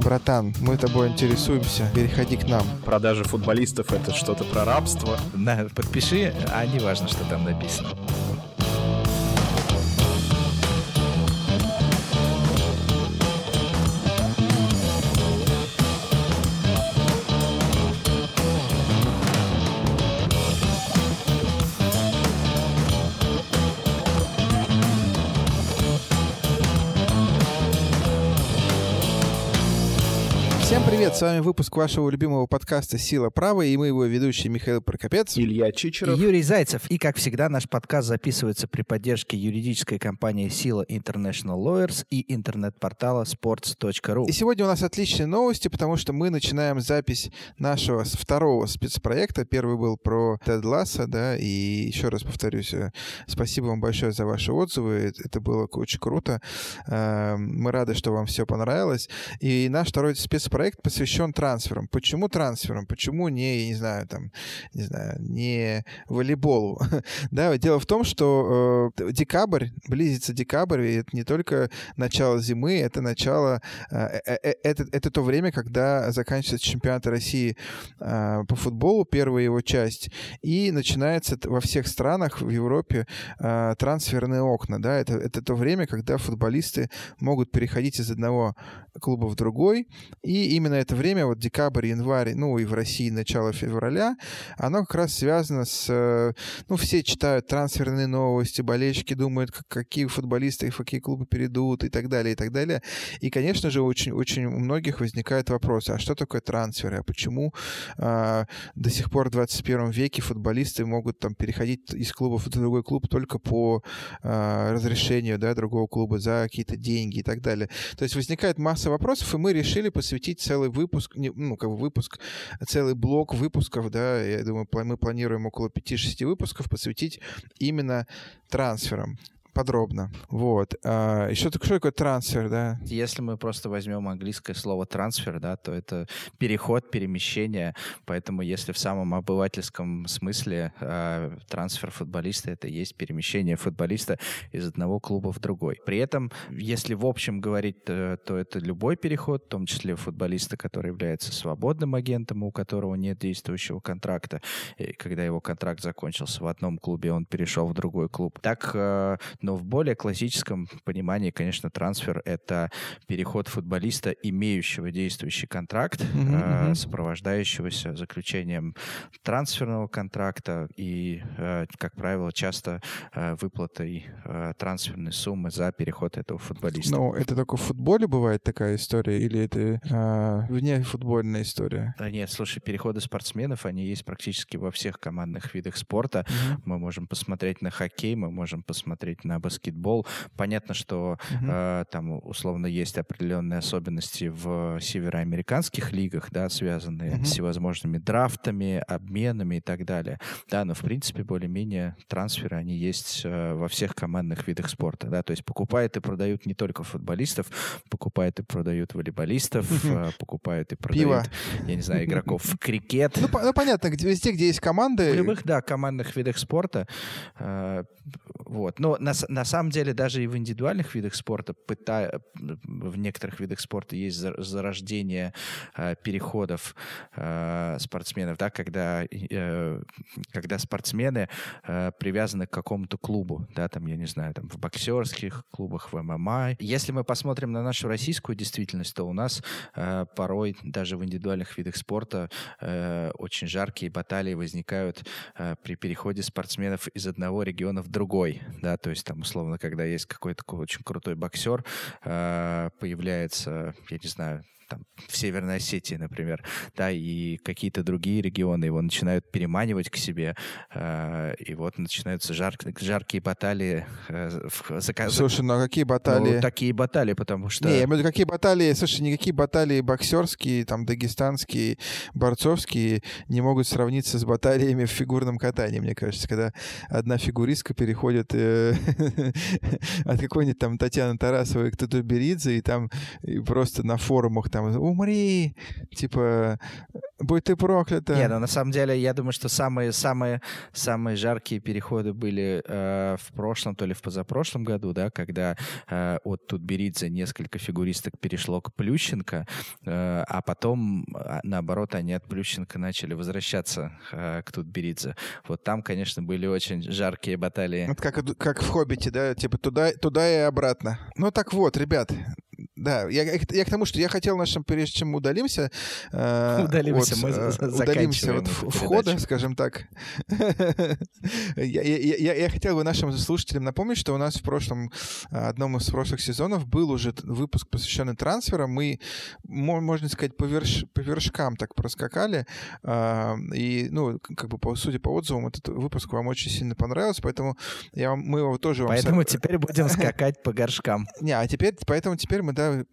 Братан, мы тобой интересуемся, переходи к нам. Продажа футболистов — это что-то про рабство. На, подпиши, а не важно, что там написано. С вами выпуск вашего любимого подкаста «Сила права» и мы его ведущие Михаил Прокопец. Илья Чичеров. Юрий Зайцев. И, как всегда, наш подкаст записывается при поддержке юридической компании «Сила International Lawyers» и интернет-портала sports.ru. И сегодня у нас отличные новости, потому что мы начинаем запись нашего второго спецпроекта. Первый был про Тед Ласса, да, и еще раз повторюсь, э, спасибо вам большое за ваши отзывы, это было очень круто. Э, Мы рады, что вам все понравилось. И наш второй спецпроект посвящен трансферам. Почему трансферам? Почему не, я не знаю, там, не знаю, не волейболу? да, дело в том, что э, декабрь, близится декабрь, и это не только начало зимы, это начало, э, э, э, это, это то время, когда заканчивается чемпионат России э, по футболу, первая его часть, и начинается во всех странах в Европе э, трансферные окна, да, это, это то время, когда футболисты могут переходить из одного клуба в другой, и именно это время, вот декабрь, январь, ну и в России начало февраля, оно как раз связано с... э, Ну, все читают трансферные новости, болельщики думают, какие футболисты в какие клубы перейдут и так далее, и так далее. И, конечно же, очень, очень у многих возникает вопрос, а что такое трансферы, а почему а, до сих пор в 21 веке футболисты могут там переходить из клуба в другой клуб только по а, разрешению да, другого клуба за какие-то деньги и так далее. То есть возникает масса вопросов, и мы решили посвятить целый выпуск, не- ну, как бы выпуск, целый блок выпусков, да, я думаю, мы планируем около 5-6 выпусков посвятить именно трансферам подробно. Вот. А, что, так- что такое трансфер, да? Если мы просто возьмем английское слово трансфер, да, то это переход, перемещение. Поэтому если в самом обывательском смысле э, трансфер футболиста это и есть перемещение футболиста из одного клуба в другой. При этом, если в общем говорить, то это любой переход, в том числе футболиста, который является свободным агентом, у которого нет действующего контракта, и когда его контракт закончился в одном клубе, он перешел в другой клуб. Так, э, но в более классическом понимании, конечно, трансфер — это переход футболиста, имеющего действующий контракт, Мгм, э, сопровождающегося заключением трансферного контракта и, э, как правило, часто э, выплатой э, трансферной суммы за переход этого футболиста. Ну, это только в футболе бывает такая история, или это а, вне футбольная история? Да нет, слушай, переходы спортсменов, они есть практически во всех командных видах спорта. Мы можем посмотреть на хоккей, мы можем посмотреть на баскетбол. Понятно, что Мгм. э, там условно есть определенные особенности в североамериканских лигах, да, связанные Мгм. с всевозможными драфтами, обменами и так далее. Да, но в принципе более-менее трансферы они есть э, во всех командных видах спорта, да, то есть покупают и продают не только футболистов, покупают и продают волейболистов, э, покупают и продают, я не знаю, игроков в крикет. Ну, по- ну, понятно, где, везде, где есть команды... В любых, да, командных видах спорта. э, вот. Но на, на самом деле даже и в индивидуальных видах спорта, пыта- в некоторых видах спорта есть за- зарождение э, переходов э, спортсменов, да, когда, э, когда спортсмены э, привязаны к какому-то клубу, да, там, я не знаю, там, в боксерских клубах, в ММА. Если мы посмотрим на нашу российскую действительность, то у нас э, порой даже в индивидуальных видах спорта э, очень жаркие баталии возникают э, при переходе спортсменов из одного региона в другой, да, то есть там условно, когда есть какой-то очень крутой боксер, э, появляется, я не знаю, там, в Северной Осетии, например, да, и какие-то другие регионы его начинают переманивать к себе, э, и вот начинаются жар- жаркие баталии. э, в- за- за- Слушай, ну а какие ну, баталии? такие баталии, потому что... Не, я имею в виду, какие баталии, слушай, никакие баталии боксерские, там, дагестанские, борцовские не могут сравниться с баталиями в фигурном катании, мне кажется, когда одна фигуристка переходит э, от какой-нибудь там Татьяны Тарасовой к Татуберидзе, и там и просто на форумах там там «умри», типа «будь ты проклята». Не, ну на самом деле, я думаю, что самые, самые, самые жаркие переходы были э, в прошлом, то ли в позапрошлом году, да, когда э, от Тутберидзе несколько фигуристок перешло к Плющенко, э, а потом, а, наоборот, они от Плющенко начали возвращаться э, к Тутберидзе. Вот там, конечно, были очень жаркие баталии. Вот как, как в «Хоббите», да, типа туда, туда и обратно. Ну так вот, ребят, да, я, я к тому, что я хотел нашим, прежде чем удалимся, э, удалимся, от, мы э, удалимся от входа, скажем так. я, я, я, я хотел бы нашим слушателям напомнить, что у нас в прошлом, одном из прошлых сезонов был уже выпуск, посвященный трансферам. Мы, можно сказать, по, верш, по вершкам так проскакали. Э, и, ну, как бы, по, судя по отзывам, этот выпуск вам очень сильно понравился, поэтому я, мы его тоже вам... Поэтому теперь будем скакать по горшкам. Не, а теперь, поэтому теперь мы, да,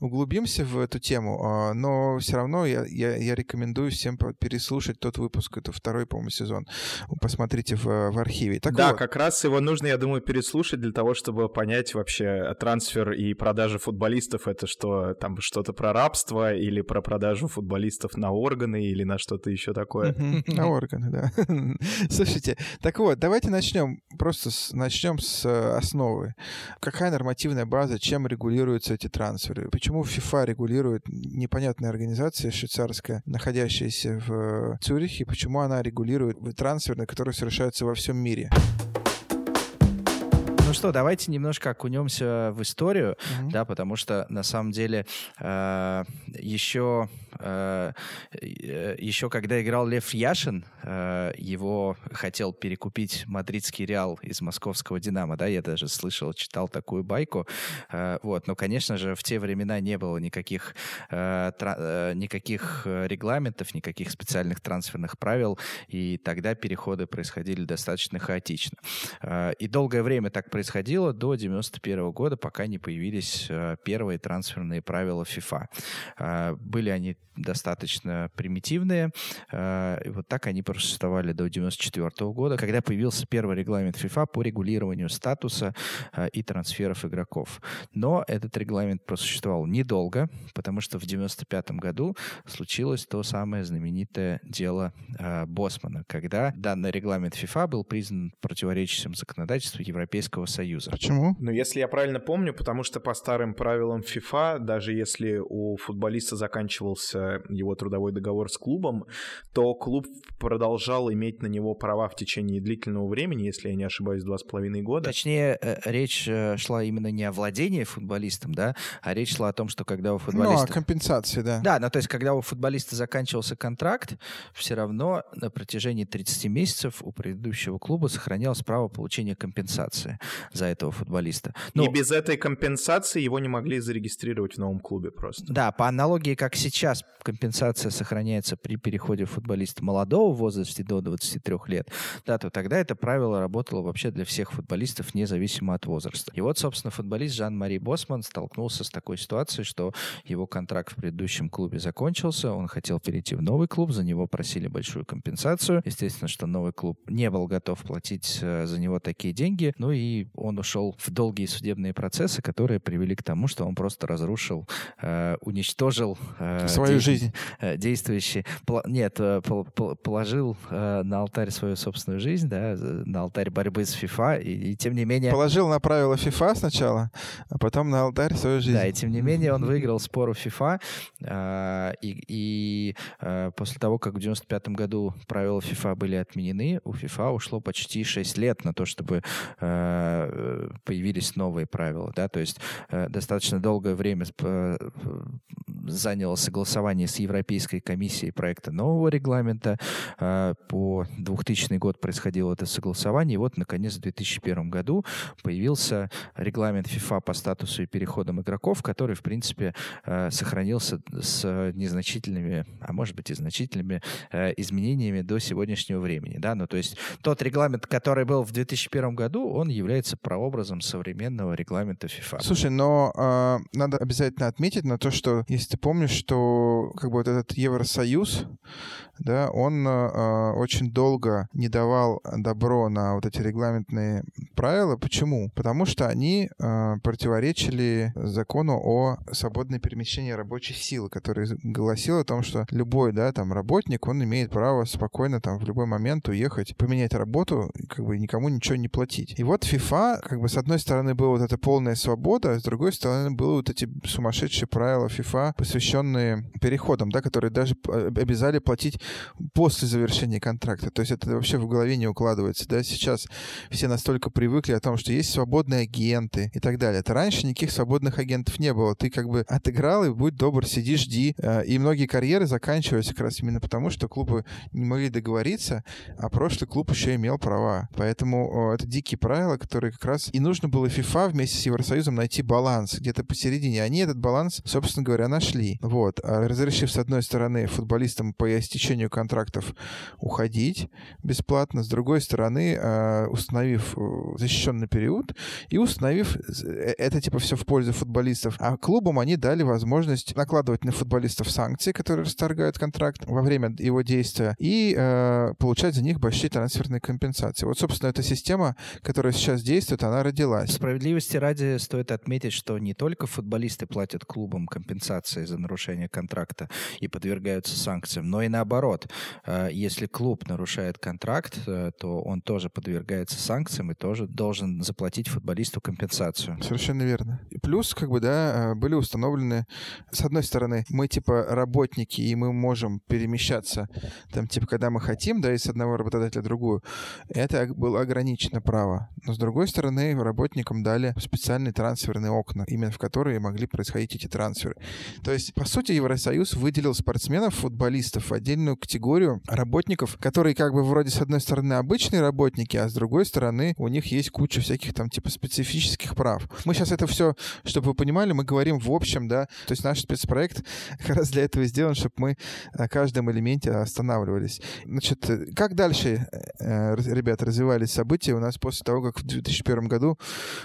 углубимся в эту тему, а, но все равно я, я, я рекомендую всем переслушать тот выпуск, это второй, по-моему, сезон. Посмотрите в, в архиве. Так да, вот. как раз его нужно, я думаю, переслушать для того, чтобы понять вообще трансфер и продажа футболистов это что, там что-то про рабство или про продажу футболистов на органы или на что-то еще такое. На органы, да. Слушайте, так вот, давайте начнем, просто начнем с э, основы. Какая нормативная база, чем регулируется эти трансферы. Почему FIFA регулирует непонятная организация швейцарская, находящаяся в Цюрихе, почему она регулирует трансферы, которые совершаются во всем мире? Что, давайте немножко окунемся в историю, mm-hmm. да, потому что на самом деле э, еще Э, э, еще когда играл Лев Яшин, э, его хотел перекупить мадридский Реал из московского Динамо, да, я даже слышал, читал такую байку, вот, но, конечно же, в те времена не было никаких, никаких регламентов, никаких специальных трансферных правил, и тогда переходы происходили достаточно хаотично. И долгое время так происходило до 91 года, пока не появились первые трансферные правила FIFA. Были они достаточно примитивные. Э, и вот так они просуществовали до 1994 года, когда появился первый регламент FIFA по регулированию статуса э, и трансферов игроков. Но этот регламент просуществовал недолго, потому что в 1995 году случилось то самое знаменитое дело э, Босмана, когда данный регламент FIFA был признан противоречащим законодательству Европейского Союза. Почему? Ну, если я правильно помню, потому что по старым правилам FIFA, даже если у футболиста заканчивался его трудовой договор с клубом, то клуб продолжал иметь на него права в течение длительного времени, если я не ошибаюсь, два с половиной года. Точнее, э, речь э, шла именно не о владении футболистом, да, а речь шла о том, что когда у футболиста... Ну, о компенсации, да. Да, ну то есть когда у футболиста заканчивался контракт, все равно на протяжении 30 месяцев у предыдущего клуба сохранялось право получения компенсации за этого футболиста. Но... И без этой компенсации его не могли зарегистрировать в новом клубе просто. Да, по аналогии, как сейчас компенсация сохраняется при переходе футболиста молодого возраста до 23 лет, да, то тогда это правило работало вообще для всех футболистов, независимо от возраста. И вот, собственно, футболист Жан-Мари Босман столкнулся с такой ситуацией, что его контракт в предыдущем клубе закончился, он хотел перейти в новый клуб, за него просили большую компенсацию. Естественно, что новый клуб не был готов платить э, за него такие деньги, ну и он ушел в долгие судебные процессы, которые привели к тому, что он просто разрушил, э, уничтожил э, свою жизнь. Э, действующий. Нет, э, положил э, на алтарь свою собственную жизнь, да, на алтарь борьбы с FIFA, и, и тем не менее... Положил на правила FIFA сначала, а потом на алтарь свою жизнь. Да, и тем не менее он выиграл спор у FIFA, и, и после того, как в 95 году правила FIFA были отменены, у FIFA ушло почти 6 лет на то, чтобы появились новые правила, да, то есть достаточно долгое время заняло согласование с Европейской комиссией проекта нового регламента. А, по 2000 год происходило это согласование. И вот, наконец, в 2001 году появился регламент FIFA по статусу и переходам игроков, который, в принципе, сохранился с незначительными, а может быть и значительными изменениями до сегодняшнего времени. Да? Ну, то есть тот регламент, который был в 2001 году, он является прообразом современного регламента FIFA. Слушай, но э, надо обязательно отметить на то, что если ты помнишь, что как бы вот этот Евросоюз, да, он э, очень долго не давал добро на вот эти регламентные правила. Почему? Потому что они э, противоречили закону о свободном перемещении рабочей силы, который гласил о том, что любой, да, там, работник, он имеет право спокойно там в любой момент уехать, поменять работу, как бы никому ничего не платить. И вот FIFA, как бы с одной стороны была вот эта полная свобода, а с другой стороны было вот эти сумасшедшие правила FIFA, посвященные переходам, да, которые даже обязали платить после завершения контракта. То есть это вообще в голове не укладывается. Да? Сейчас все настолько привыкли о том, что есть свободные агенты и так далее. Это раньше никаких свободных агентов не было. Ты как бы отыграл и будь добр, сиди, жди. А, и многие карьеры заканчивались как раз именно потому, что клубы не могли договориться, а прошлый клуб еще имел права. Поэтому это дикие правила, которые как раз и нужно было FIFA вместе с Евросоюзом найти баланс где-то посередине. Они этот баланс, собственно говоря, нашли. Вот. А разрешив, с одной стороны, футболистам по истечению контрактов уходить бесплатно, с другой стороны, а, установив э, защищенный период и установив э, это типа все в пользу футболистов. А клубам они дали возможность накладывать на футболистов санкции, которые расторгают контракт во время его действия, и э, получать за них большие трансферные компенсации. Вот, собственно, эта система, которая сейчас действует, она родилась. Справедливости ради стоит отметить, что не только футболисты платят клубам компенсации за нарушение контракта и подвергаются санкциям, но и наоборот. Э, если клуб нарушает контракт, э, то он тоже подвергается санкциям и тоже должен заплатить футболисту компенсацию. Совершенно верно. И плюс, как бы, да, э, были установлены, с одной стороны, мы типа работники, и мы можем перемещаться, там, типа, когда мы хотим, да, из одного работодателя в другую. Это было ограничено право. Но с другой стороны, работникам дали специальные трансферные окна, именно в которые могли происходить эти трансферы. То есть, по сути, Евросоюз выделил спортсменов, футболистов в отдельную категорию работников, которые как бы вроде с одной стороны обычные работники, а с другой стороны у них есть куча всяких там типа специфических прав. Мы сейчас это все, чтобы вы понимали, мы говорим в общем, да, то есть наш спецпроект как раз для этого сделан, чтобы мы на каждом элементе останавливались. Значит, как дальше, э, ребята, развивались события у нас после того, как в 2001 году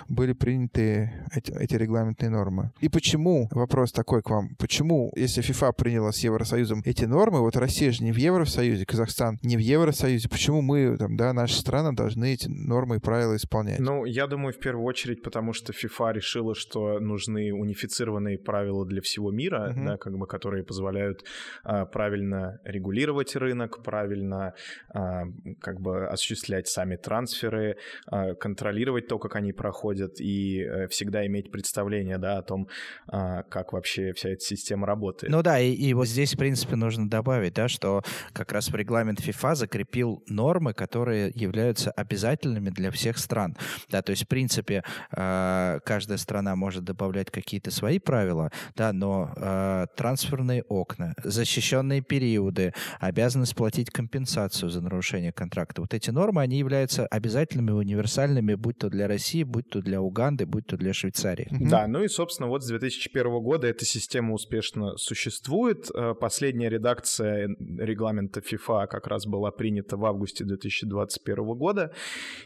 были приняты эти, эти регламентные нормы? И почему, вопрос такой к вам, почему, если FIFA приняла с Евросоюзом эти нормы, вот Россия же не в Евросоюзе, Казахстан не в Евросоюзе, почему мы, там, да, наши страны должны эти нормы и правила исполнять? Ну, я думаю, в первую очередь, потому что FIFA решила, что нужны унифицированные правила для всего мира, uh-huh. да, как бы, которые позволяют а, правильно регулировать рынок, правильно а, как бы осуществлять сами трансферы, а, контролировать то, как они проходят, и а, всегда иметь представление, да, о том, а, как вообще вся эта система работает. Ну да, и, и вот здесь, в принципе, нужно добавить, да, что как раз регламент FIFA закрепил нормы, которые являются обязательными для всех стран. Да, то есть, в принципе, э, каждая страна может добавлять какие-то свои правила, да, но э, трансферные окна, защищенные периоды, обязанность платить компенсацию за нарушение контракта. Вот эти нормы, они являются обязательными, универсальными, будь то для России, будь то для Уганды, будь то для Швейцарии. Да, ну и, собственно, вот с 2001 года эта система успешно существует. Э, последняя редакция регламента FIFA как раз была принята в августе 2021 года.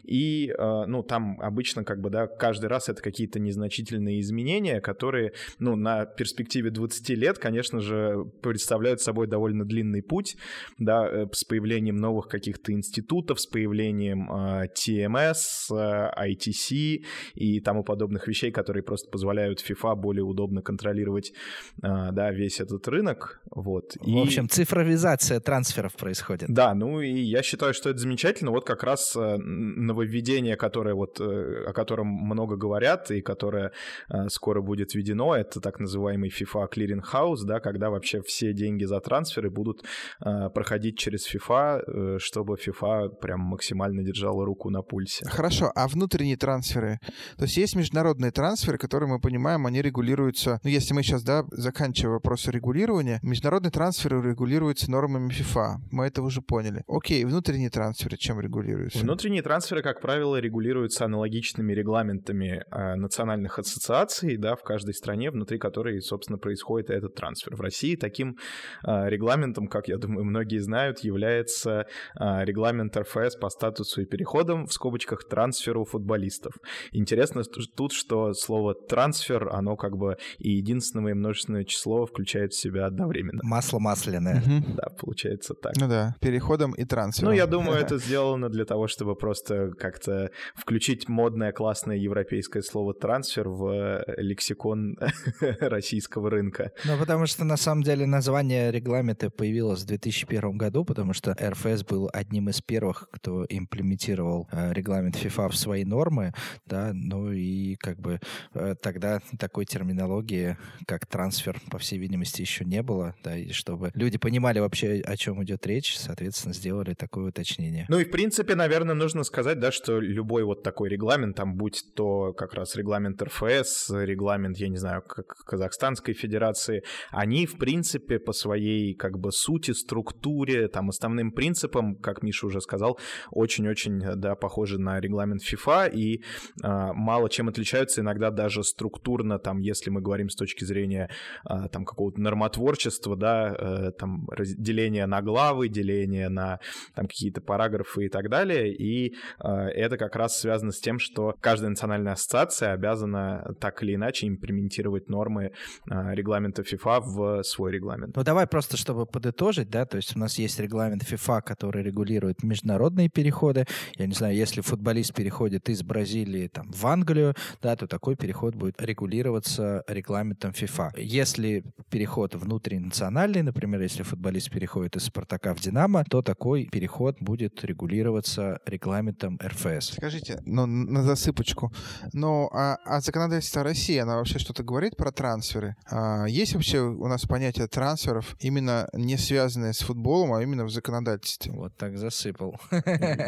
И, э, ну, там обычно как бы, да, каждый раз это какие-то незначительные изменения, которые, ну, на перспективе 20 лет, конечно же, представляют собой довольно длинный путь, да, э, с появлением новых каких-то институтов, с появлением э, TMS, ITC и тому подобных вещей, которые просто позволяют FIFA более удобно контролировать, да, весь этот рынок, вот. В общем, цифровизация трансферов происходит. Да, ну и я считаю, что это замечательно. Вот как раз э, нововведение, которое вот, э, о котором много говорят и которое э, скоро будет введено, это так называемый FIFA Clearing House, да, когда вообще все деньги за трансферы будут проходить через FIFA, чтобы FIFA прям максимально держала руку на пульсе. Хорошо, а внутренние трансферы? То есть есть международные трансферы, которые мы понимаем, они регулируются, ну если мы сейчас, да, заканчиваем вопросы регулирования, международные трансферы регулируются нормами FIFA. Мы это уже поняли. Окей, внутренние трансферы чем регулируются? Внутренние трансферы, как правило, регулируются аналогичными регламентами э, национальных ассоциаций, да, в каждой стране, внутри которой, собственно, происходит этот трансфер. В России таким э, регламентом, как я думаю, многие знают, является э, регламент РФС по статусу и переходам, в скобочках, трансферу футболистов. Интересно тут, что слово трансфер, оно как бы и единственного и множественное число включает в себя одновременно. Масло масляное. Мгм. Да, получается так. Ну да, переходом и трансфером. Ну, я думаю, это сделано для того, чтобы просто как-то включить модное, классное европейское слово «трансфер» в э, лексикон российского рынка. Ну, потому что, на самом деле, название регламента появилось в 2001 году, потому что РФС был одним из первых, кто имплементировал э, регламент FIFA в свои нормы, да, ну и как бы э, тогда такой терминологии, как трансфер, по всей видимости, еще не было, да, и чтобы люди понимали вообще, о чем идет речь, соответственно, сделали такое уточнение. Ну и, в принципе, наверное, нужно сказать, да, что любой вот такой регламент, там, будь то как раз регламент РФС, регламент, я не знаю, как Казахстанской Федерации, они, в принципе, по своей, как бы, сути, структуре, там, основным принципам, как Миша уже сказал, очень-очень, да, похожи на регламент FIFA и а, мало чем отличаются, иногда даже структурно, там, если мы говорим с точки зрения, а, там, какого-то нормотворчества, да, э, там, разделение на главы, деление на, там, какие-то параграфы и так далее, и а, это как раз связано с тем, что каждая национальная ассоциация обязана так или иначе имплементировать нормы а, регламента FIFA в свой регламент. Ну, давай просто, чтобы подытожить, да, то есть у нас есть регламент FIFA, который регулирует международные переходы. Я не знаю, если футболист переходит из Бразилии там, в Англию, да, то такой переход будет регулироваться регламентом FIFA. Если переход внутринациональный, например, если футболист переходит из Спартака в Динамо, то такой переход будет регулироваться регламентом РФС. Скажите, ну, на засыпочку, ну, а, а законодательство России, она вообще что-то говорит про трансферы? А, есть вообще у нас понятие трансферов, именно не связанное с футболом, а именно в законодательстве? Вот так засыпал.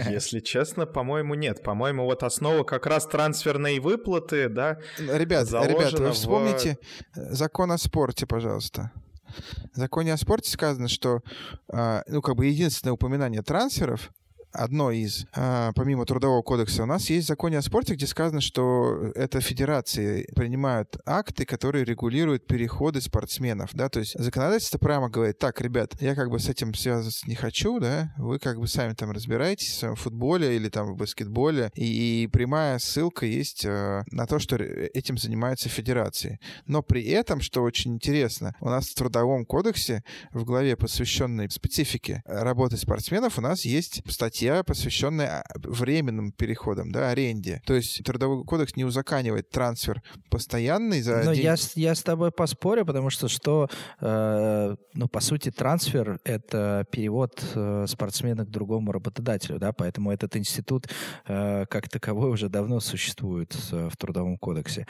Если честно, по-моему, нет. По-моему, вот основа как раз трансферные выплаты, да, Ребят, ребят, вы в- вспомните э, закон о спорте, пожалуйста. В законе о спорте сказано, что, а, ну, как бы единственное упоминание трансферов, одно из, а, помимо Трудового кодекса, у нас есть в законе о спорте, где сказано, что это федерации принимают акты, которые регулируют переходы спортсменов, да, то есть законодательство прямо говорит, так, ребят, я как бы с этим связываться не хочу, да, вы как бы сами там разбираетесь в своем футболе или там в баскетболе, и, и прямая ссылка есть э, на то, что этим занимаются федерации. Но при этом, что очень интересно, у нас в Трудовом кодексе в главе, посвященной специфике работы спортсменов, у нас есть статья, посвященная а, временным переходам, да, аренде. То есть Трудовой кодекс не узаканивает трансфер постоянный за Ну, день- я, с- я с тобой поспорю, потому что, что э, ну, по сути, трансфер — это перевод э, спортсмена к другому работодателю, да, поэтому этот институт э, как таковой уже давно существует э, в Трудовом кодексе.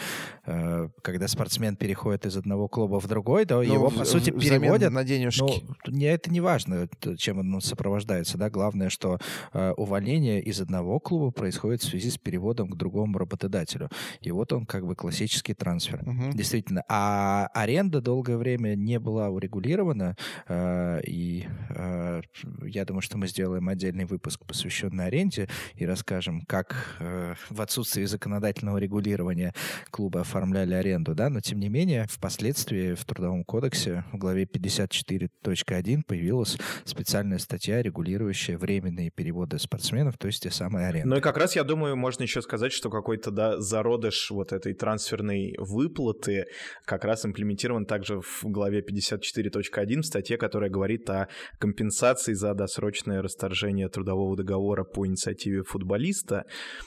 Э, когда спортсмен переходит из одного клуба в другой, да, Ну, его, в- по сути, переводят на денежки. Ну, не, это не важно, чем он сопровождается, да. Главное, что увольнение из одного клуба происходит в связи с переводом к другому работодателю. И вот он как бы классический трансфер. Мгм. Действительно. А аренда долгое время не была урегулирована. э, И э, я думаю, что мы сделаем отдельный выпуск, посвященный аренде, и расскажем, как э, в отсутствии законодательного регулирования клубы оформляли аренду. Да? Но, тем не менее, впоследствии в Трудовом кодексе в главе 54.1 появилась специальная статья, регулирующая временные переводы спортсменов, то есть те самые аренды. Ну и как раз, я думаю, можно еще сказать, что какой-то да, зародыш вот этой трансферной выплаты как раз имплементирован также в главе 54.1 в статье, которая говорит о компенсации за досрочное расторжение трудового договора по инициативе футболиста,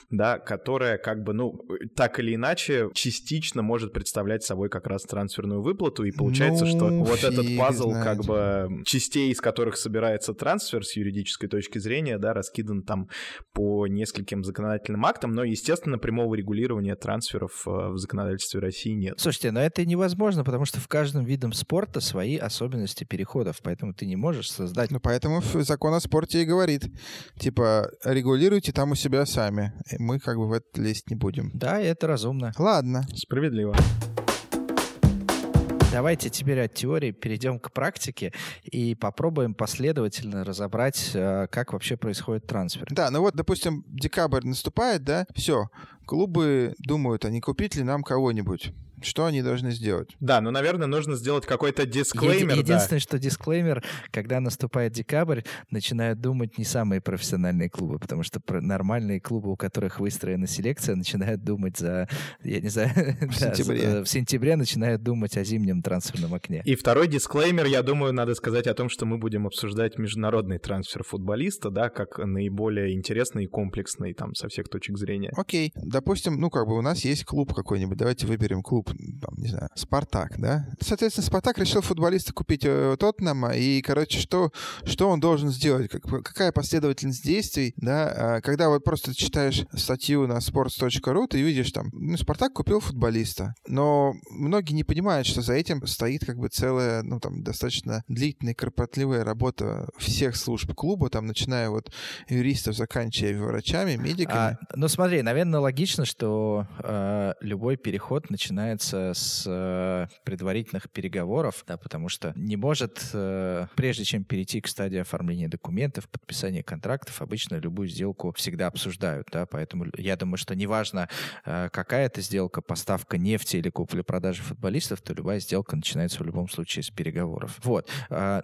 да, которая как бы, ну, так или иначе, частично может представлять собой как раз трансферную выплату, и получается, что Ну, вот этот пазл знает. как бы частей, из которых собирается трансфер с юридической точки зрения, да, раскидан там по нескольким законодательным актам, но, естественно, прямого регулирования трансферов э, в законодательстве России нет. Слушайте, но это невозможно, потому что в каждом виде спорта свои особенности переходов, поэтому ты не можешь создать... Ну, поэтому закон о спорте и говорит, типа, регулируйте там у себя сами. Мы как бы в это лезть не будем. Да, это разумно. Ладно. Справедливо. Давайте теперь от теории перейдем к практике и попробуем последовательно разобрать, э, как вообще происходит трансфер. Да, ну вот, допустим, декабрь наступает, да, все, клубы думают, а не купить ли нам кого-нибудь. Что они должны сделать? Да, ну, наверное, нужно сделать какой-то дисклеймер. Еди- единственное, да. что дисклеймер, когда наступает декабрь, начинают думать не самые профессиональные клубы, потому что нормальные клубы, у которых выстроена селекция, начинают думать за, я не знаю, в, да, сентябре. За, в сентябре начинают думать о зимнем трансферном окне. И второй дисклеймер, я думаю, надо сказать о том, что мы будем обсуждать международный трансфер футболиста, да, как наиболее интересный и комплексный там со всех точек зрения. Окей, допустим, ну как бы у нас есть клуб какой-нибудь, давайте выберем клуб, там, не знаю, Спартак, да? Соответственно, Спартак решил футболиста купить э, Тоттенхэма, и, короче, что, что он должен сделать? Как, какая последовательность действий, да? А, когда вот просто читаешь статью на sports.ru, ты видишь там, ну, Спартак купил футболиста, но многие не понимают, что за этим стоит как бы целая, ну, там, достаточно длительная, кропотливая работа всех служб клуба, там, начиная вот юристов, заканчивая врачами, медиками. А, ну, смотри, наверное, логично, что э, любой переход начинается с э, предварительных переговоров, да, потому что не может, э, прежде чем перейти к стадии оформления документов, подписания контрактов, обычно любую сделку всегда обсуждают, да, поэтому я думаю, что неважно, э, какая это сделка, поставка нефти или купли-продажи футболистов, то любая сделка начинается в любом случае с переговоров. Вот.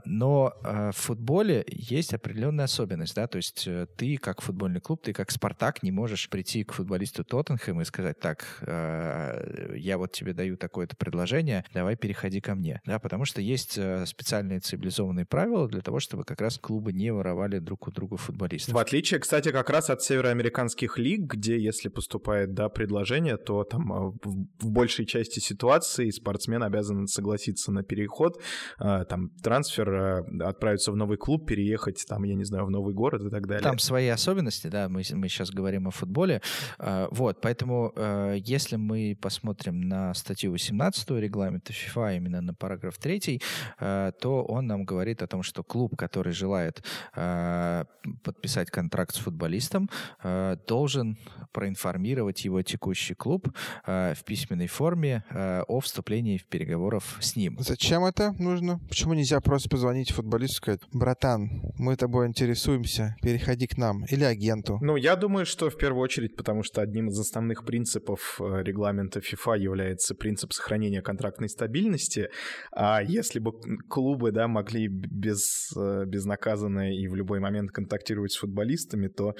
Но в футболе есть определенная особенность, да, то есть ты как футбольный клуб, ты как Спартак не можешь прийти к футболисту Тоттенхэма и сказать, так, я вот тебе даю такое-то предложение, давай переходи ко мне, да, потому что есть э, специальные цивилизованные правила для того, чтобы как раз клубы не воровали друг у друга футболистов. В отличие, кстати, как раз от североамериканских лиг, где если поступает, да, предложение, то там а, в большей части ситуации спортсмен обязан согласиться на переход, а, там трансфер, отправиться в новый клуб, переехать там, я не знаю, в новый город и так далее. Там свои особенности, да, мы, мы сейчас говорим о футболе, вот, поэтому если мы посмотрим на статью 18 регламента FIFA, именно на параграф 3, то он нам говорит о том, что клуб, который желает подписать контракт с футболистом, должен проинформировать его текущий клуб э, в письменной форме э, о вступлении в переговоров с ним. Зачем это нужно? Почему нельзя просто позвонить футболисту и сказать, братан, мы тобой интересуемся, переходи к нам, или агенту? Ну, я думаю, что в первую очередь, потому что одним из основных принципов э, регламента FIFA является принцип сохранения контрактной стабильности, а если бы клубы, да, могли без, безнаказанно и в любой момент контактировать с футболистами, то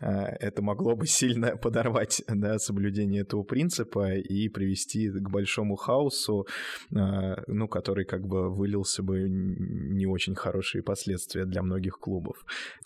это могло бы сильно подорвать да, соблюдение этого принципа и привести к большому хаосу, а, ну, который как бы вылился бы не очень хорошие последствия для многих клубов.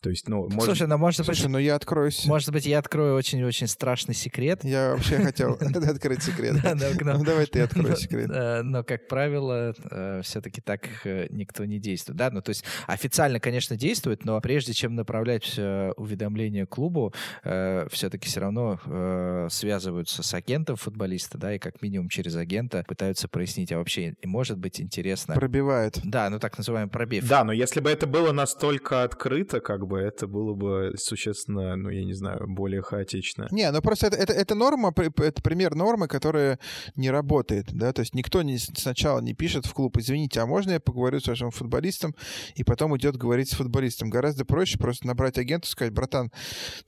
То есть, ну, может... Слушай, ну, может Слушай, быть... ну я откроюсь. Может быть, я открою очень-очень страшный секрет. Я вообще хотел открыть секрет. Ну, давай ты открой секрет. Но, как правило, э, все-таки так э, никто не действует. Да, ну, то есть официально, конечно, действует, но прежде чем направлять э, уведомление клубу, все-таки все равно э, связываются с агентом футболиста, да, и как минимум через агента пытаются прояснить, а вообще может быть интересно. Пробивает. Да, ну так называемый пробив. Да, но если бы это было настолько открыто, как бы это было бы существенно, ну я не знаю, более хаотично. Не, ну просто это, это, это норма, это пример нормы, которая не работает, да, то есть никто не, сначала не пишет в клуб, извините, а можно я поговорю с вашим футболистом, и потом идет говорить с футболистом. Гораздо проще просто набрать агента и сказать, братан,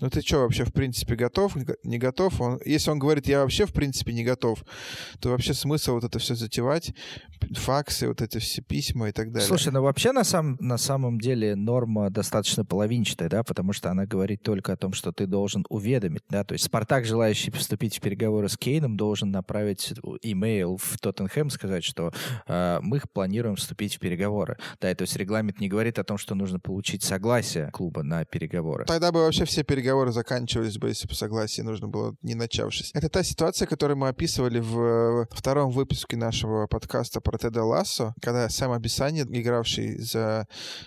ну ты что вообще в принципе готов, не готов. Он, если он говорит, я вообще в принципе не готов, то вообще смысл вот это все затевать, факсы, вот эти все письма и так далее. Слушай, ну вообще на, сам, на самом деле норма достаточно половинчатая, да, потому что она говорит только о том, что ты должен уведомить, да, то есть Спартак, желающий вступить в переговоры с Кейном, должен направить имейл в Тоттенхэм, сказать, что э, мы планируем вступить в переговоры, да, то есть регламент не говорит о том, что нужно получить согласие клуба на переговоры. Тогда бы вообще все переговоры заканчивались бы, если бы согласие нужно было не начавшись. Это та ситуация, которую мы описывали в втором выпуске нашего подкаста про Теда Лассо, когда Сэм Абисани, игравший за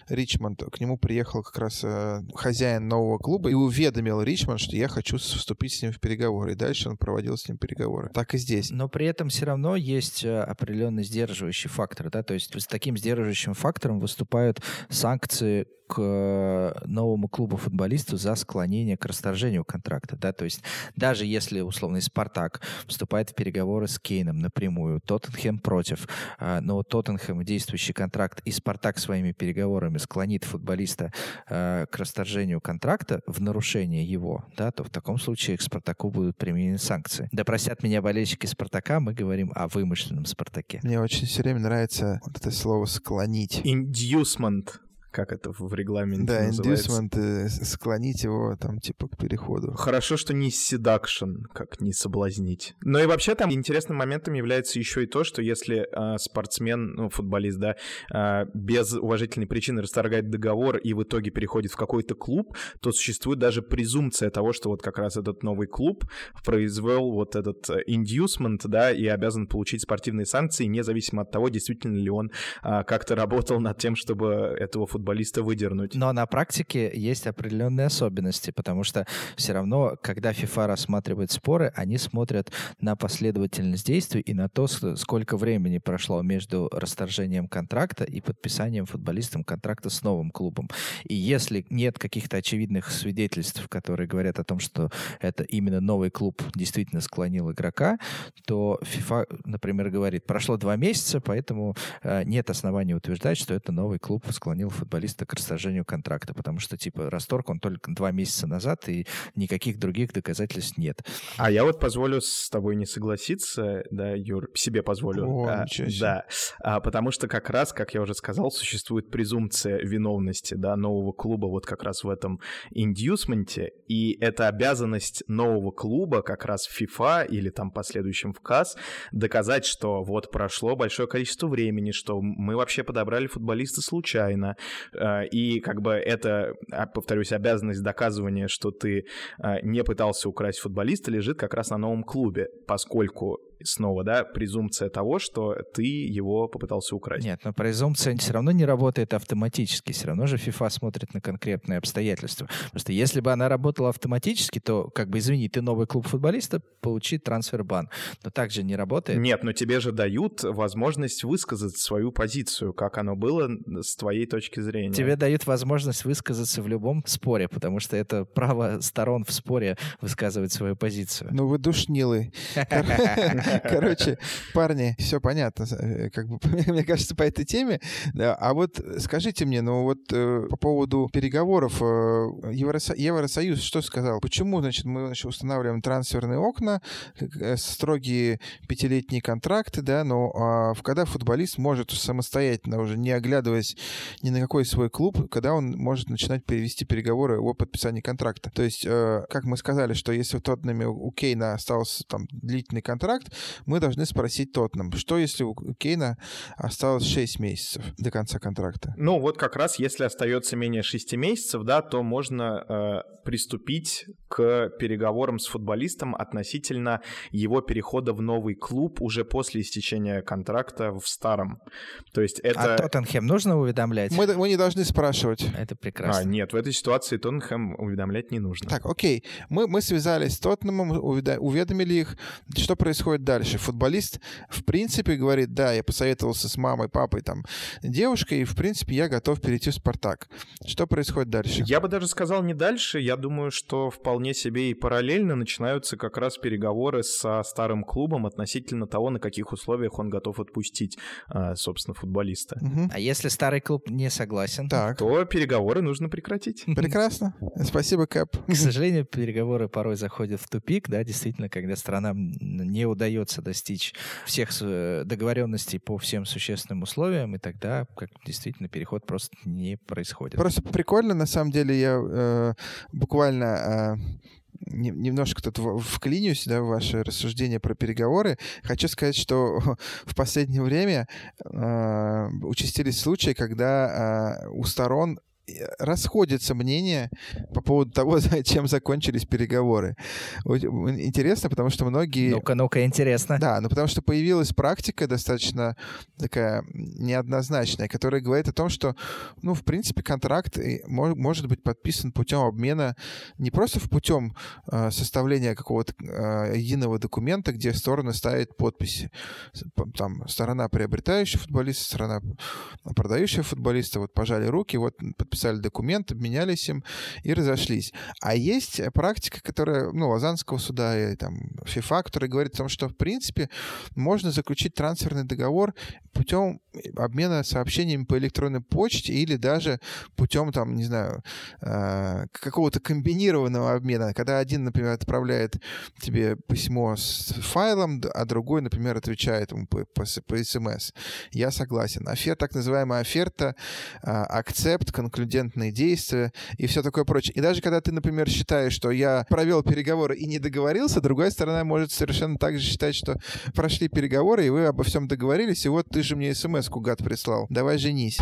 Ричмонд, к нему приехал как раз э, хозяин нового клуба и уведомил Ричмонд, что я хочу вступить с ним в переговоры. И дальше он проводил с ним переговоры. Так и здесь. Но при этом все равно есть э, определенный сдерживающий фактор, да, то есть с таким сдерживающим фактором выступают санкции к э, новому клубу футболисту за склонение к расторжению контракта, да, то есть даже если условный Спартак вступает в переговоры с Кейном напрямую, Тоттенхэм против, а, но Тоттенхэм действующий контракт и Спартак своими переговорами склонит футболиста э, к расторжению контракта в нарушение его, да, то в таком случае к Спартаку будут применены санкции. Да простят меня болельщики Спартака, мы говорим о вымышленном Спартаке. Мне очень все время нравится вот это слово «склонить». Inducement как это в регламенте да, называется. Да, inducement, склонить его там типа к переходу. Хорошо, что не seduction, как не соблазнить. Но и вообще там интересным моментом является еще и то, что если э, спортсмен, ну, футболист, да, э, без уважительной причины расторгает договор и в итоге переходит в какой-то клуб, то существует даже презумпция того, что вот как раз этот новый клуб произвел вот этот э, inducement, да, и обязан получить спортивные санкции, независимо от того, действительно ли он э, как-то работал над тем, чтобы этого футболиста футболиста выдернуть. Но на практике есть определенные особенности, потому что все равно, когда FIFA рассматривает споры, они смотрят на последовательность действий и на то, сколько времени прошло между расторжением контракта и подписанием футболистом контракта с новым клубом. И если нет каких-то очевидных свидетельств, которые говорят о том, что это именно новый клуб действительно склонил игрока, то FIFA, например, говорит, прошло два месяца, поэтому э, нет оснований утверждать, что это новый клуб склонил футболиста футболиста к расторжению контракта, потому что, типа, расторг он только два месяца назад, и никаких других доказательств нет. А я вот позволю с тобой не согласиться, да, Юр, себе позволю. О, а, да, а, потому что как раз, как я уже сказал, существует презумпция виновности, да, нового клуба вот как раз в этом индюсменте, и это обязанность нового клуба, как раз FIFA или там последующем в КАС, доказать, что вот прошло большое количество времени, что мы вообще подобрали футболиста случайно, и как бы это, а, повторюсь, обязанность доказывания, что ты э, не пытался украсть футболиста, лежит как раз на новом клубе, поскольку снова, да, презумпция того, что ты его попытался украсть. Нет, но презумпция все равно не работает автоматически. Все равно же FIFA смотрит на конкретные обстоятельства. Просто если бы она работала автоматически, то, как бы, извини, ты новый клуб футболиста, получи трансфер-бан. Но так же не работает. Нет, но тебе же дают возможность высказать свою позицию, как оно было с твоей точки зрения. Тебе дают возможность высказаться в любом споре, потому что это право сторон в споре высказывать свою позицию. Ну вы душнилы. Короче, парни, все понятно, э, как бы, мне кажется, по этой теме. А вот скажите мне, ну вот э, по поводу переговоров, э, Евросоюз что сказал? Почему, значит, мы значит, устанавливаем трансферные окна, строгие пятилетние контракты, да, но а когда футболист может самостоятельно, уже не оглядываясь ни на какой свой клуб, когда он может начинать перевести переговоры о подписании контракта. То есть, как мы сказали, что если в Тоттенаме у Кейна остался там длительный контракт, мы должны спросить Тоттенхэм, что если у Кейна осталось 6 месяцев до конца контракта? Ну, вот как раз, если остается менее 6 месяцев, да, то можно э, приступить к переговорам с футболистом относительно его перехода в новый клуб уже после истечения контракта в старом. То есть это... А Тоттенхэм нужно уведомлять? Мы, мы не должны спрашивать. Это прекрасно. А, нет, в этой ситуации Тоттенхэм уведомлять не нужно. Так, окей. Мы, мы связались с Тоттенхэмом, уведомили их. Что происходит дальше? Футболист, в принципе, говорит, да, я посоветовался с мамой, папой, там, девушкой, и, в принципе, я готов перейти в «Спартак». Что происходит дальше? Я бы даже сказал не дальше. Я думаю, что вполне себе и параллельно начинаются как раз переговоры со старым клубом относительно того, на каких условиях он готов отпустить, а, собственно, футболиста. Угу. А если старый клуб не согласен, так. то переговоры нужно прекратить. Прекрасно. Спасибо, Кэп. К сожалению, переговоры порой заходят в тупик, да, действительно, когда странам не удается достичь всех договоренностей по всем существенным условиям, и тогда как действительно переход просто не происходит. Просто прикольно, на самом деле, я э, буквально... Э, немножко тут вклинюсь да, в ваше рассуждение про переговоры. Хочу сказать, что в последнее время э, участились случаи, когда э, у сторон расходятся мнения по поводу того, чем закончились переговоры. Интересно, потому что многие... Ну-ка, ну-ка, интересно. Да, ну потому что появилась практика достаточно такая неоднозначная, которая говорит о том, что, ну, в принципе, контракт может быть подписан путем обмена не просто в путем э, составления какого-то э, единого документа, где стороны ставят подписи. Там сторона приобретающая футболиста, сторона продающая футболиста, вот пожали руки, вот подписали подписали документ, обменялись им и разошлись. А есть практика, которая, ну, Лозаннского суда и там ФИФА, которая говорит о том, что, в принципе, можно заключить трансферный договор путем обмена сообщениями по электронной почте или даже путем, там, не знаю, э, какого-то комбинированного обмена, когда один, например, отправляет тебе письмо с файлом, а другой, например, отвечает ему по, по, по смс. Я согласен. Оферта, так называемая оферта, а, акцепт, конклюдентные действия и все такое прочее. И даже когда ты, например, считаешь, что я провел переговоры и не договорился, другая сторона может совершенно так же считать, что прошли переговоры, и вы обо всем договорились, и вот ты же мне смс-ку, гад, прислал. Давай женись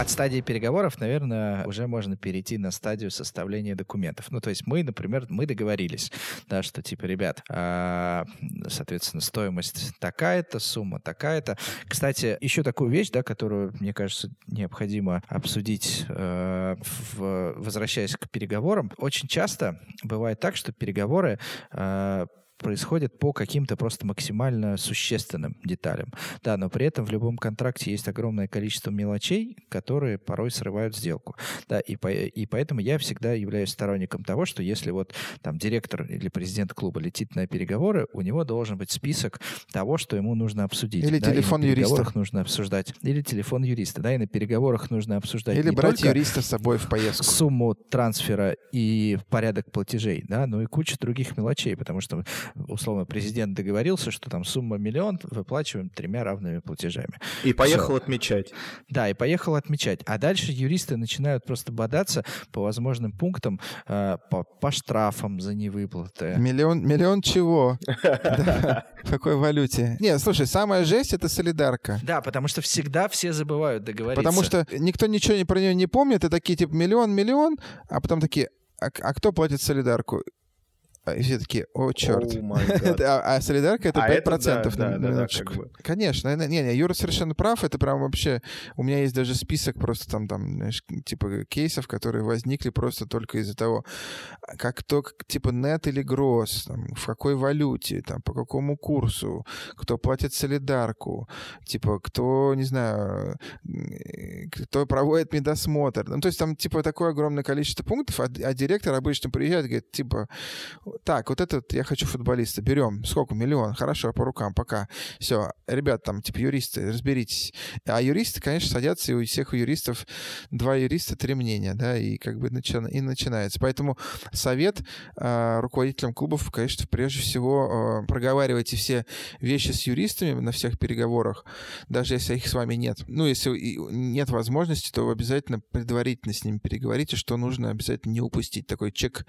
от стадии переговоров, наверное, уже можно перейти на стадию составления документов. Ну, то есть мы, например, мы договорились, да, что типа, ребят, а, соответственно, стоимость такая-то, сумма такая-то. Кстати, еще такую вещь, да, которую, мне кажется, необходимо обсудить, э, в, возвращаясь к переговорам. Очень часто бывает так, что переговоры э, происходит по каким-то просто максимально существенным деталям. Да, но при этом в любом контракте есть огромное количество мелочей, которые порой срывают сделку. Да, и, по, и поэтому я всегда являюсь сторонником того, что если вот там директор или президент клуба летит на переговоры, у него должен быть список того, что ему нужно обсудить. Или да, телефон юриста. нужно обсуждать. Или телефон юриста, да, и на переговорах нужно обсуждать. Или брать юриста с собой в поездку. Сумму трансфера и порядок платежей, да, ну и куча других мелочей, потому что условно, президент договорился, что там сумма миллион выплачиваем тремя равными платежами. И поехал Все. отмечать. Да, и поехал отмечать. А дальше юристы начинают просто бодаться по возможным пунктам, э, по, по штрафам за невыплаты. Миллион, миллион чего? В какой валюте? Нет, слушай, самая жесть — это солидарка. Да, потому что всегда все забывают договориться. Потому что никто ничего про нее не помнит, и такие, типа, миллион, миллион, а потом такие, а, а кто платит солидарку? А, и все такие, о, черт. Oh а, а солидарка это а 5% это, да, на, да, минуточку. Да, как бы. Конечно. Не, не, Юра совершенно прав. Это прям вообще... У меня есть даже список просто там, там знаешь, типа кейсов, которые возникли просто только из-за того, как то, типа нет или гроз, там, в какой валюте, там, по какому курсу, кто платит солидарку, типа, кто, не знаю, кто проводит медосмотр. Ну, то есть там, типа, такое огромное количество пунктов, а, а директор обычно приезжает и говорит, типа, так, вот этот я хочу футболиста, берем. Сколько? Миллион. Хорошо, по рукам, пока. Все, ребят, там, типа, юристы, разберитесь. А юристы, конечно, садятся, и у всех у юристов два юриста, три мнения, да, и как бы начи... и начинается. Поэтому совет э, руководителям клубов, конечно, прежде всего э, проговаривайте все вещи с юристами на всех переговорах, даже если их с вами нет. Ну, если нет возможности, то обязательно предварительно с ними переговорите, что нужно обязательно не упустить. Такой чек,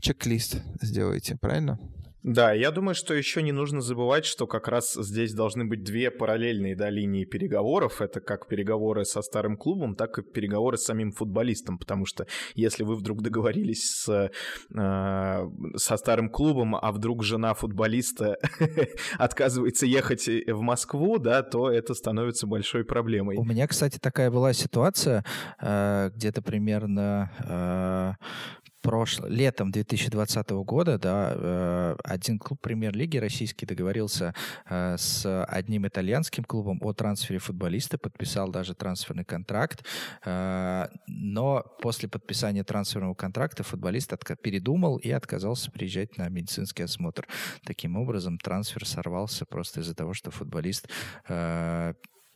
чек-лист сделать делаете, правильно? Да, я думаю, что еще не нужно забывать, что как раз здесь должны быть две параллельные да, линии переговоров. Это как переговоры со старым клубом, так и переговоры с самим футболистом. Потому что если вы вдруг договорились с, э, со старым клубом, а вдруг жена футболиста отказывается ехать в Москву, да, то это становится большой проблемой. У меня, кстати, такая была ситуация э, где-то примерно э, прошло, летом 2020 года, да, э, один клуб премьер-лиги российский договорился э, с одним итальянским клубом о трансфере футболиста, подписал даже трансферный контракт, э, но после подписания трансферного контракта футболист передумал и отказался приезжать на медицинский осмотр. Таким образом, трансфер сорвался просто из-за того, что футболист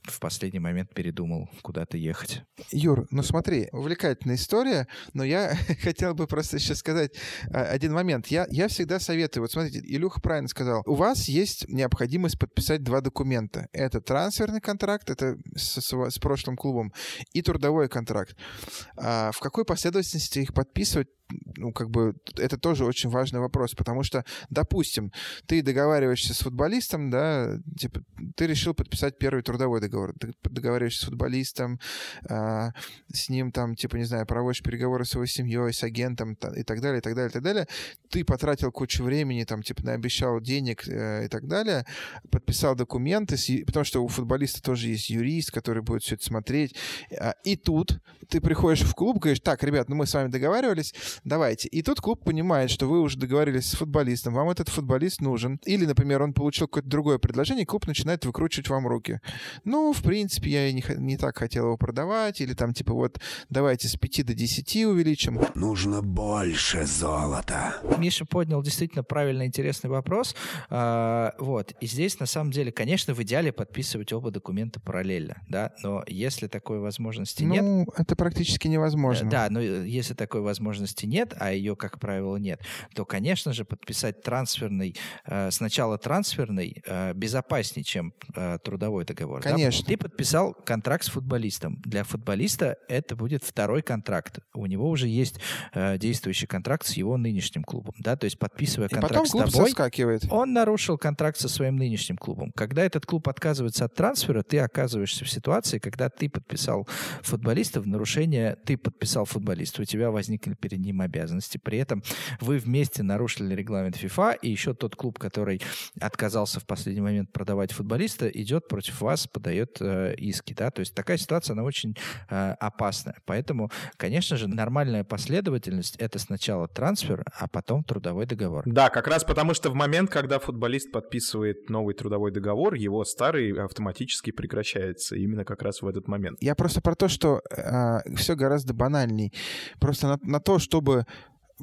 в последний момент передумал куда-то ехать. Юр, ну смотри, увлекательная история, но я хотел бы просто сейчас сказать а, один момент. Я, я всегда советую, вот смотрите, Илюха правильно сказал, у вас есть необходимость подписать два документа. Это трансферный контракт, это с, с, с прошлым клубом, и трудовой контракт. А в какой последовательности их подписывать, ну, как бы, это тоже очень важный вопрос, потому что, допустим, ты договариваешься с футболистом, да, типа, ты решил подписать первый трудовой договор, договариваешься с футболистом, а, с ним там, типа, не знаю, проводишь переговоры с его семьей, с агентом и так далее, и так далее, и так далее, ты потратил кучу времени, там, типа, наобещал денег э, и так далее, подписал документы, с, потому что у футболиста тоже есть юрист, который будет все это смотреть, а, и тут ты приходишь в клуб, говоришь, так, ребят, ну мы с вами договаривались, давайте. И тут клуб понимает, что вы уже договорились с футболистом, вам этот футболист нужен. Или, например, он получил какое-то другое предложение, и клуб начинает выкручивать вам руки. Ну, в принципе, я не, не так хотел его продавать, или там типа вот давайте с 5 до 10 увеличим. Нужно больше золота. Миша поднял действительно правильный, интересный вопрос. А, вот. И здесь, на самом деле, конечно, в идеале подписывать оба документа параллельно, да, но если такой возможности ну, нет... Ну, это практически невозможно. Да, но если такой возможности нет, а ее, как правило, нет, то, конечно же, подписать трансферный, э, сначала трансферный э, безопаснее, чем э, трудовой договор. Конечно. Да? Ты подписал контракт с футболистом. Для футболиста это будет второй контракт. У него уже есть действующий контракт с его нынешним клубом, да, то есть подписывая контракт И потом клуб с тобой, соскакивает. он нарушил контракт со своим нынешним клубом. Когда этот клуб отказывается от трансфера, ты оказываешься в ситуации, когда ты подписал футболиста в нарушение, ты подписал футболиста, у тебя возникли перед ним обязанности. При этом вы вместе нарушили регламент FIFA, и еще тот клуб, который отказался в последний момент продавать футболиста, идет против вас, подает э, иски. Да? То есть такая ситуация, она очень э, опасная. Поэтому, конечно же, нормальная последовательность — это сначала трансфер, а потом трудовой договор. Да, как раз потому, что в момент, когда футболист подписывает новый трудовой договор, его старый автоматически прекращается именно как раз в этот момент. Я просто про то, что э, все гораздо банальней. Просто на, на то, чтобы бы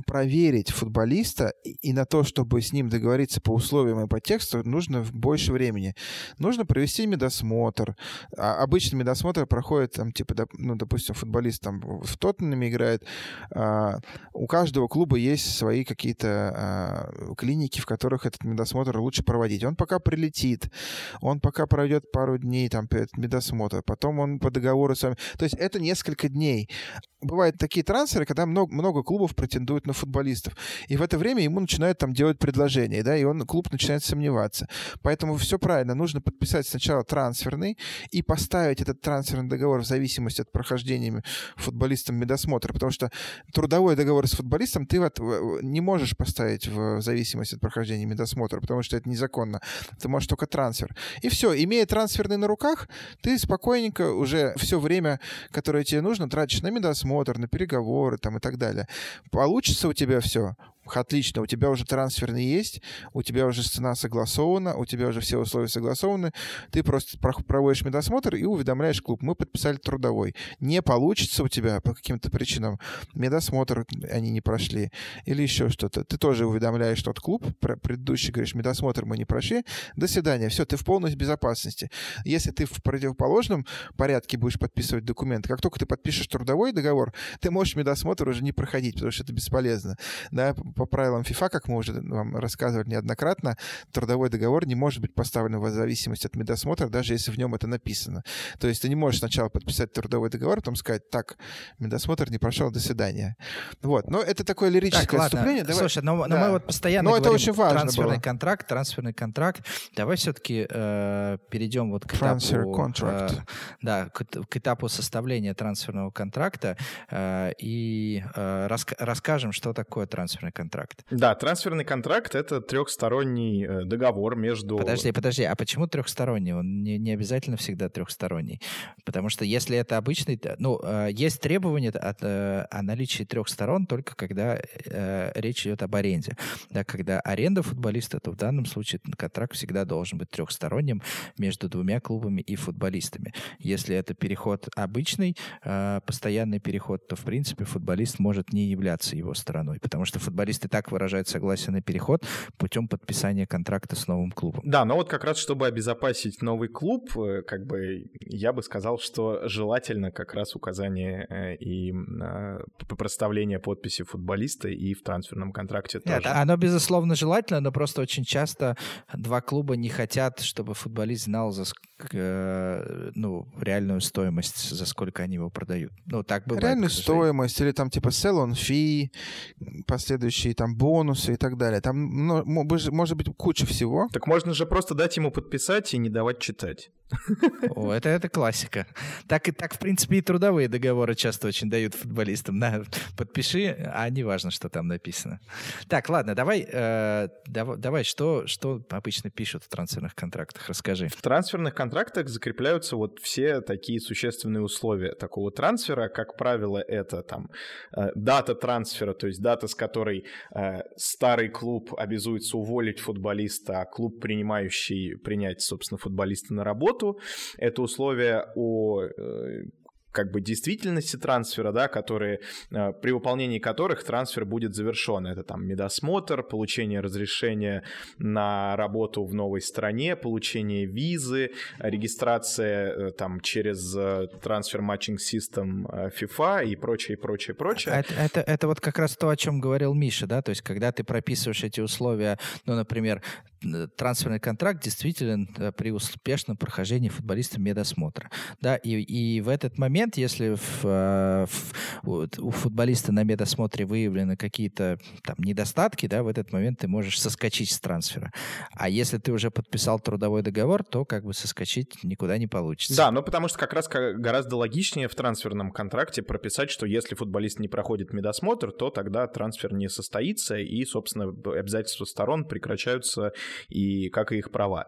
проверить футболиста и на то, чтобы с ним договориться по условиям и по тексту, нужно больше времени. Нужно провести медосмотр. А обычно медосмотр проходит, там, типа, ну, допустим, футболист там в Тоттенаме играет. А, у каждого клуба есть свои какие-то а, клиники, в которых этот медосмотр лучше проводить. Он пока прилетит, он пока пройдет пару дней там перед медосмотр, потом он по договору с вами... То есть это несколько дней. Бывают такие трансферы, когда много, много клубов претендуют претендует на футболистов. И в это время ему начинают там делать предложения, да, и он, клуб начинает сомневаться. Поэтому все правильно, нужно подписать сначала трансферный и поставить этот трансферный договор в зависимости от прохождения футболистом медосмотра, потому что трудовой договор с футболистом ты вот не можешь поставить в зависимости от прохождения медосмотра, потому что это незаконно. Ты можешь только трансфер. И все, имея трансферный на руках, ты спокойненько уже все время, которое тебе нужно, тратишь на медосмотр, на переговоры там и так далее. Получится получится у тебя все, Отлично, у тебя уже трансферный есть, у тебя уже цена согласована, у тебя уже все условия согласованы, ты просто проводишь медосмотр и уведомляешь клуб, мы подписали трудовой. Не получится у тебя по каким-то причинам, медосмотр они не прошли или еще что-то, ты тоже уведомляешь тот клуб, предыдущий говоришь, медосмотр мы не прошли, до свидания, все, ты в полной безопасности. Если ты в противоположном порядке будешь подписывать документы, как только ты подпишешь трудовой договор, ты можешь медосмотр уже не проходить, потому что это бесполезно. Да, по правилам FIFA, как мы уже вам рассказывали неоднократно, трудовой договор не может быть поставлен в зависимости от медосмотра, даже если в нем это написано. То есть ты не можешь сначала подписать трудовой договор, потом сказать, так, медосмотр не прошел, до свидания. Вот. Но это такое лирическое так, ладно. отступление. Давай... Слушай, но, да. но мы вот постоянно но это очень важно трансферный было. контракт, трансферный контракт. Давай все-таки э, перейдем вот к Transfer этапу... Contract. Э, да, к, к этапу составления трансферного контракта э, и э, рас, расскажем, что такое трансферный контракт контракт. Да, трансферный контракт — это трехсторонний э, договор между... Подожди, подожди, а почему трехсторонний? Он не, не обязательно всегда трехсторонний. Потому что если это обычный... Ну, э, есть требования от, э, о наличии трех сторон только когда речь идет об аренде. Да, когда аренда футболиста, то в данном случае контракт всегда должен быть трехсторонним между двумя клубами и футболистами. Если это переход обычный, постоянный переход, то, в принципе, футболист может не являться его стороной, потому что футболист футболист и так выражает согласие на переход путем подписания контракта с новым клубом. Да, но вот как раз чтобы обезопасить новый клуб, э, как бы я бы сказал, что желательно как раз указание э, и э, проставление подписи футболиста и в трансферном контракте тоже. Нет, оно безусловно желательно, но просто очень часто два клуба не хотят, чтобы футболист знал за ну, реальную стоимость, за сколько они его продают. Ну, так бывает. Реальную стоимость или там типа sell on fee, последующие прочие там бонусы и так далее. Там ну, может быть куча всего. Так можно же просто дать ему подписать и не давать читать. О, это, это классика. Так, и так, в принципе, и трудовые договоры часто очень дают футболистам. На, подпиши, а не важно, что там написано. Так, ладно, давай, э, давай, давай что, что обычно пишут в трансферных контрактах? Расскажи. В трансферных контрактах контрактах закрепляются вот все такие существенные условия такого трансфера. Как правило, это там э, дата трансфера, то есть дата, с которой э, старый клуб обязуется уволить футболиста, а клуб, принимающий принять, собственно, футболиста на работу. Это условие о как бы действительности трансфера, да, которые, э, при выполнении которых трансфер будет завершен. Это там медосмотр, получение разрешения на работу в новой стране, получение визы, регистрация э, там через э, трансфер матчинг систем FIFA и прочее, прочее, прочее. Это, это, это вот как раз то, о чем говорил Миша, да, то есть когда ты прописываешь эти условия, ну, например, трансферный контракт действительно при успешном прохождении футболиста медосмотра, да, и, и в этот момент момент, если в, э, в, у футболиста на медосмотре выявлены какие-то там недостатки, да, в этот момент ты можешь соскочить с трансфера. А если ты уже подписал трудовой договор, то как бы соскочить никуда не получится. Да, ну потому что как раз гораздо логичнее в трансферном контракте прописать, что если футболист не проходит медосмотр, то тогда трансфер не состоится, и, собственно, обязательства сторон прекращаются, и как и их права.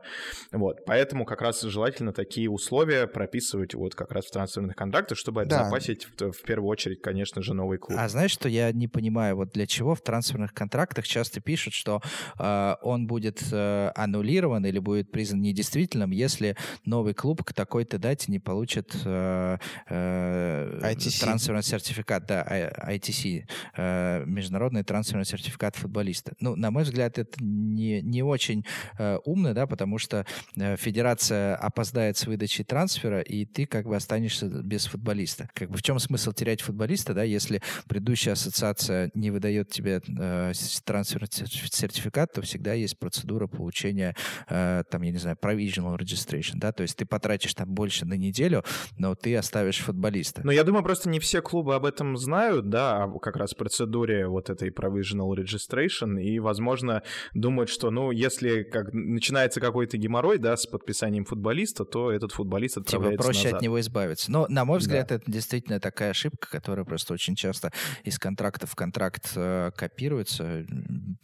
Вот, поэтому как раз желательно такие условия прописывать вот как раз в трансферных контрактах, чтобы обезопасить да. в, в первую очередь, конечно же, новый клуб. А знаешь, что я не понимаю, вот для чего в трансферных контрактах часто пишут, что э, он будет э, аннулирован или будет признан недействительным, если новый клуб к такой-то дате не получит э, э, трансферный сертификат, да, ITC, э, международный трансферный сертификат футболиста. Ну, на мой взгляд, это не, не очень э, умно, да, потому что э, федерация опоздает с выдачей трансфера, и ты как бы останешься без футболиста. Как бы в чем смысл терять футболиста, да, если предыдущая ассоциация не выдает тебе э, трансферный сертификат, то всегда есть процедура получения, э, там, я не знаю, provisional registration, да, то есть ты потратишь там больше на неделю, но ты оставишь футболиста. Но я думаю, просто не все клубы об этом знают, да, о как раз процедуре вот этой provisional registration, и, возможно, думают, что, ну, если как начинается какой-то геморрой, да, с подписанием футболиста, то этот футболист типа отправляется типа проще назад. от него избавиться. Но, на мой мой взгляд, да. это действительно такая ошибка, которая просто очень часто из контракта в контракт э, копируется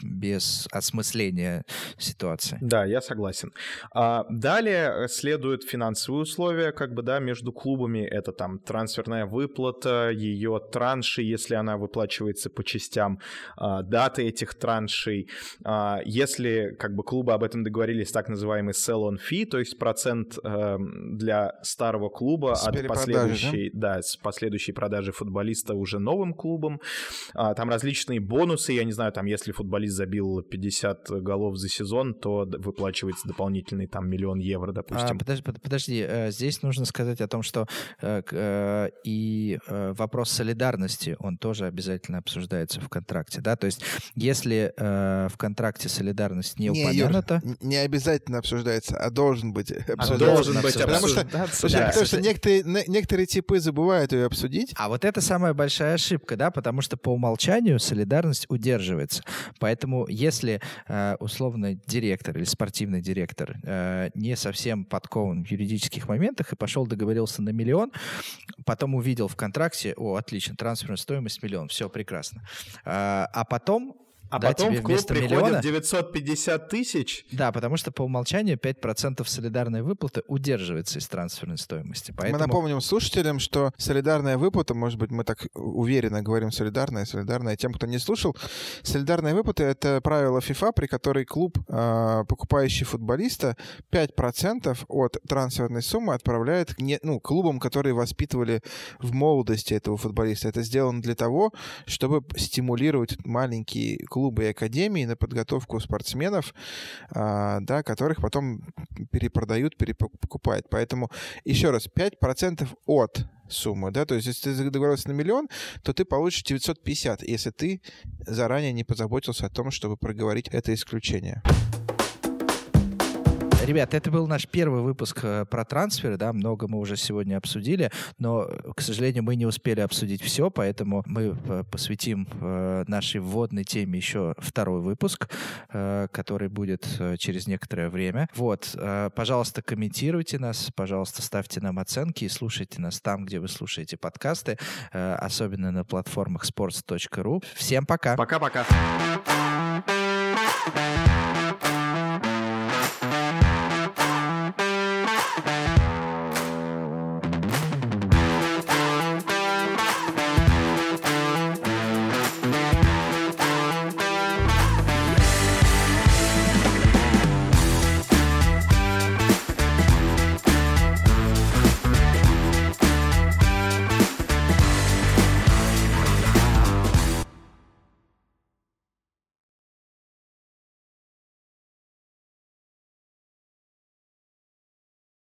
без осмысления ситуации. Да, я согласен. А, далее следуют финансовые условия, как бы, да, между клубами. Это там трансферная выплата, ее транши, если она выплачивается по частям, а, даты этих траншей. А, если, как бы, клубы об этом договорились, так называемый sell-on fee, то есть процент а, для старого клуба С от последующей да? да, с последующей продажи футболиста уже новым клубом. А, там различные бонусы, я не знаю, там если футболист забил 50 голов за сезон, то выплачивается дополнительный там миллион евро, допустим. А, подожди, подожди, э, здесь нужно сказать о том, что э, э, и вопрос солидарности, он тоже обязательно обсуждается в контракте, да, то есть если в контракте солидарность не, не упомянута... Юр, не обязательно обсуждается, а должен быть обсуждается. А должен быть потому что, да, потому что некоторые, некоторые типы забывают ее обсудить. А вот это самая большая ошибка, да, потому что по умолчанию солидарность удерживается. Поэтому если э, условно директор или спортивный директор э, не совсем подкован в юридических моментах и пошел договорился на миллион, потом увидел в контракте, о, отлично, трансферная стоимость миллион, все прекрасно. Э, а потом а да, потом в клуб приходит миллиона, 950 тысяч? Да, потому что по умолчанию 5% солидарной выплаты удерживается из трансферной стоимости. Поэтому... Мы напомним слушателям, что солидарная выплата, может быть, мы так уверенно говорим солидарная, солидарная. Тем, кто не слушал, солидарная выплата — это правило FIFA, при которой клуб, э, покупающий футболиста, 5% от трансферной суммы отправляет не, ну, клубам, которые воспитывали в молодости этого футболиста. Это сделано для того, чтобы стимулировать маленькие клубы клубы и академии на подготовку спортсменов, а, да, которых потом перепродают, перепокупают. Поэтому, еще раз, 5% от суммы, да, то есть если ты договорился на миллион, то ты получишь 950, если ты заранее не позаботился о том, чтобы проговорить это исключение. Ребят, это был наш первый выпуск э, про трансферы, да, много мы уже сегодня обсудили, но, к сожалению, мы не успели обсудить все, поэтому мы э, посвятим э, нашей вводной теме еще второй выпуск, который будет через некоторое время. Вот, пожалуйста, комментируйте нас, пожалуйста, ставьте нам оценки и слушайте нас там, где вы слушаете подкасты, особенно на платформах sports.ru. Всем пока! Пока-пока!